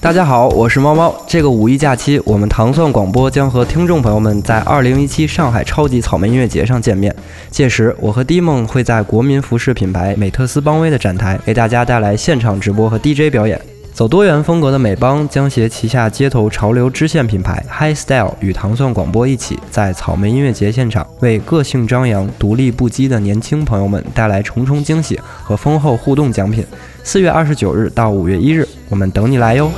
大家好，我是猫猫。这个五一假期，我们糖蒜广播将和听众朋友们在2017上海超级草莓音乐节上见面。届时，我和 D 梦会在国民服饰品牌美特斯邦威的展台，给大家带来现场直播和 DJ 表演。走多元风格的美邦将携旗下街头潮流支线品牌 High Style 与糖蒜广播一起，在草莓音乐节现场为个性张扬、独立不羁的年轻朋友们带来重重惊喜和丰厚互动奖品。四月二十九日到五月一日，我们等你来哟！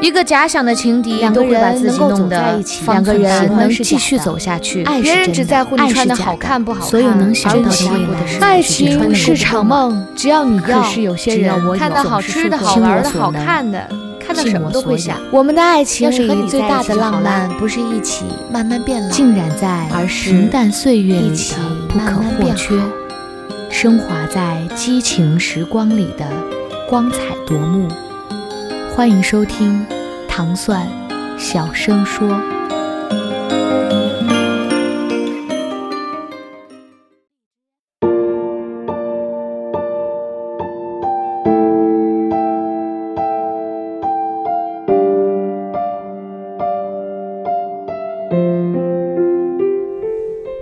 一个假想的情敌，两个人能够走在一起，两个人能继续走下去。别人只在乎你穿的好看不好看，所有能想到的未来。爱情是场梦，只要你要。可是有些人看到好吃的好玩的好看的，看到什么都会想。我们的爱情里最大的浪漫，不是一起慢慢变老，浸染在平淡岁月里的不可或缺，升华在激情时光里的光彩夺目。欢迎收听。糖蒜，小声说。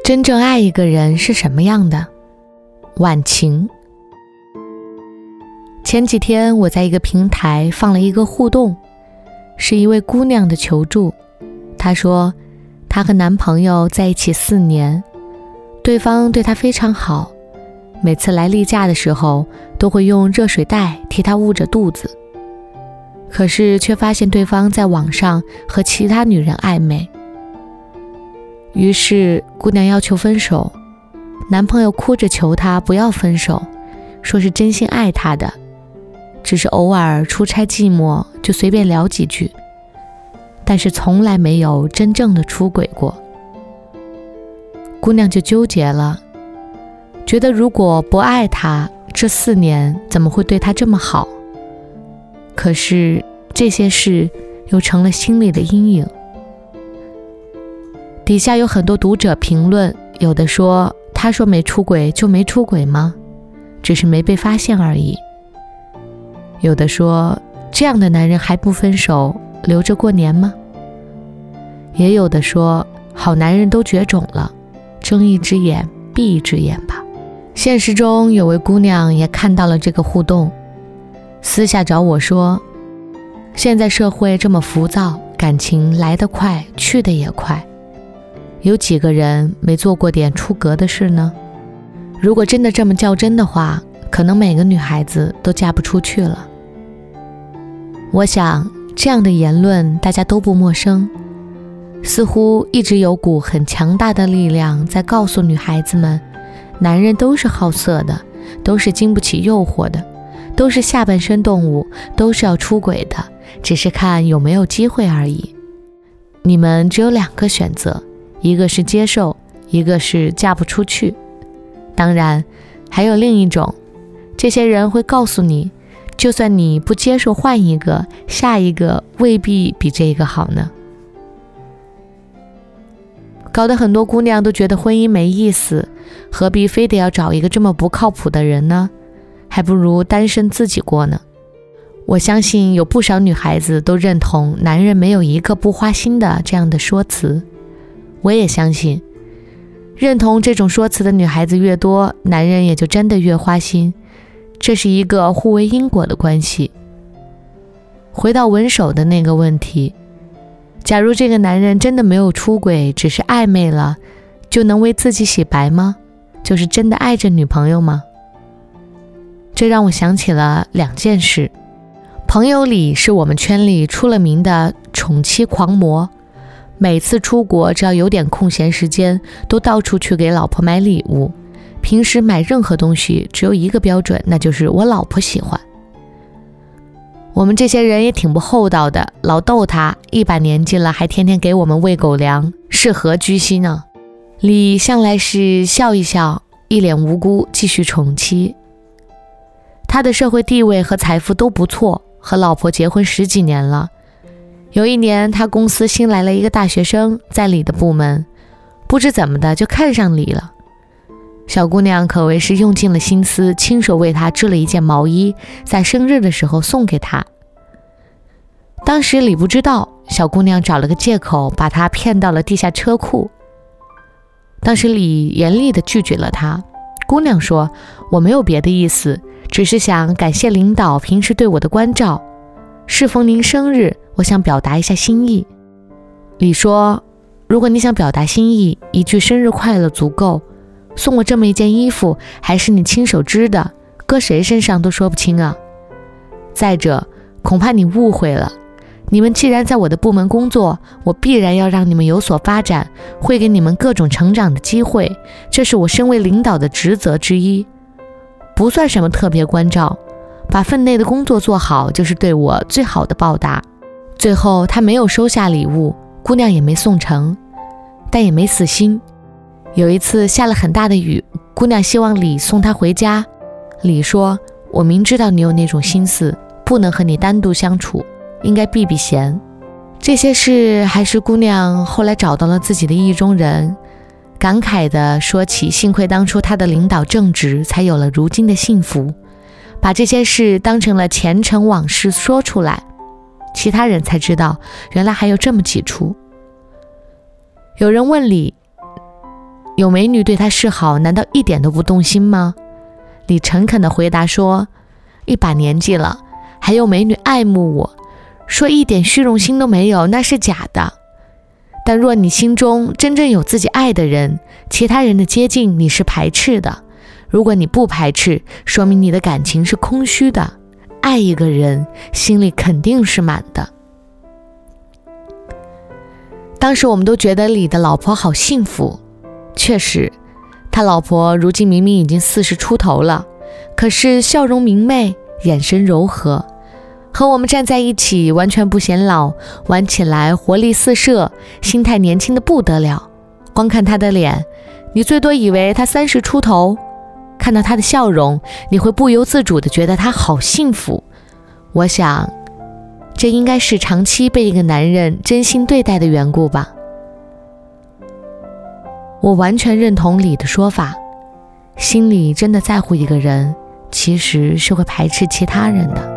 真正爱一个人是什么样的？晚晴。前几天我在一个平台放了一个互动。是一位姑娘的求助。她说，她和男朋友在一起四年，对方对她非常好，每次来例假的时候都会用热水袋替她捂着肚子。可是却发现对方在网上和其他女人暧昧，于是姑娘要求分手，男朋友哭着求她不要分手，说是真心爱她的。只是偶尔出差寂寞，就随便聊几句，但是从来没有真正的出轨过。姑娘就纠结了，觉得如果不爱他，这四年怎么会对他这么好？可是这些事又成了心里的阴影。底下有很多读者评论，有的说：“他说没出轨就没出轨吗？只是没被发现而已。”有的说，这样的男人还不分手，留着过年吗？也有的说，好男人都绝种了，睁一只眼闭一只眼吧。现实中有位姑娘也看到了这个互动，私下找我说，现在社会这么浮躁，感情来得快，去得也快，有几个人没做过点出格的事呢？如果真的这么较真的话，可能每个女孩子都嫁不出去了。我想，这样的言论大家都不陌生，似乎一直有股很强大的力量在告诉女孩子们：男人都是好色的，都是经不起诱惑的，都是下半身动物，都是要出轨的，只是看有没有机会而已。你们只有两个选择，一个是接受，一个是嫁不出去。当然，还有另一种，这些人会告诉你。就算你不接受，换一个，下一个未必比这个好呢。搞得很多姑娘都觉得婚姻没意思，何必非得要找一个这么不靠谱的人呢？还不如单身自己过呢。我相信有不少女孩子都认同“男人没有一个不花心的”这样的说辞。我也相信，认同这种说辞的女孩子越多，男人也就真的越花心。这是一个互为因果的关系。回到文手的那个问题，假如这个男人真的没有出轨，只是暧昧了，就能为自己洗白吗？就是真的爱着女朋友吗？这让我想起了两件事。朋友里是我们圈里出了名的宠妻狂魔，每次出国只要有点空闲时间，都到处去给老婆买礼物。平时买任何东西只有一个标准，那就是我老婆喜欢。我们这些人也挺不厚道的，老逗他，一把年纪了还天天给我们喂狗粮，是何居心呢？李向来是笑一笑，一脸无辜，继续宠妻。他的社会地位和财富都不错，和老婆结婚十几年了。有一年，他公司新来了一个大学生，在李的部门，不知怎么的就看上李了。小姑娘可谓是用尽了心思，亲手为他织了一件毛衣，在生日的时候送给他。当时李不知道，小姑娘找了个借口把他骗到了地下车库。当时李严厉地拒绝了她。姑娘说：“我没有别的意思，只是想感谢领导平时对我的关照。适逢您生日，我想表达一下心意。”李说：“如果你想表达心意，一句生日快乐足够。送我这么一件衣服，还是你亲手织的，搁谁身上都说不清啊。再者，恐怕你误会了。”你们既然在我的部门工作，我必然要让你们有所发展，会给你们各种成长的机会，这是我身为领导的职责之一，不算什么特别关照，把分内的工作做好就是对我最好的报答。最后，他没有收下礼物，姑娘也没送成，但也没死心。有一次下了很大的雨，姑娘希望李送她回家，李说：“我明知道你有那种心思，不能和你单独相处。”应该避避嫌，这些事还是姑娘后来找到了自己的意中人，感慨地说起：幸亏当初她的领导正直，才有了如今的幸福。把这些事当成了前尘往事说出来，其他人才知道原来还有这么几出。有人问李：有美女对他示好，难道一点都不动心吗？李诚恳地回答说：一把年纪了，还有美女爱慕我。说一点虚荣心都没有，那是假的。但若你心中真正有自己爱的人，其他人的接近你是排斥的。如果你不排斥，说明你的感情是空虚的。爱一个人，心里肯定是满的。当时我们都觉得李的老婆好幸福，确实，他老婆如今明明已经四十出头了，可是笑容明媚，眼神柔和。和我们站在一起，完全不显老，玩起来活力四射，心态年轻的不得了。光看他的脸，你最多以为他三十出头；看到他的笑容，你会不由自主的觉得他好幸福。我想，这应该是长期被一个男人真心对待的缘故吧。我完全认同李的说法，心里真的在乎一个人，其实是会排斥其他人的。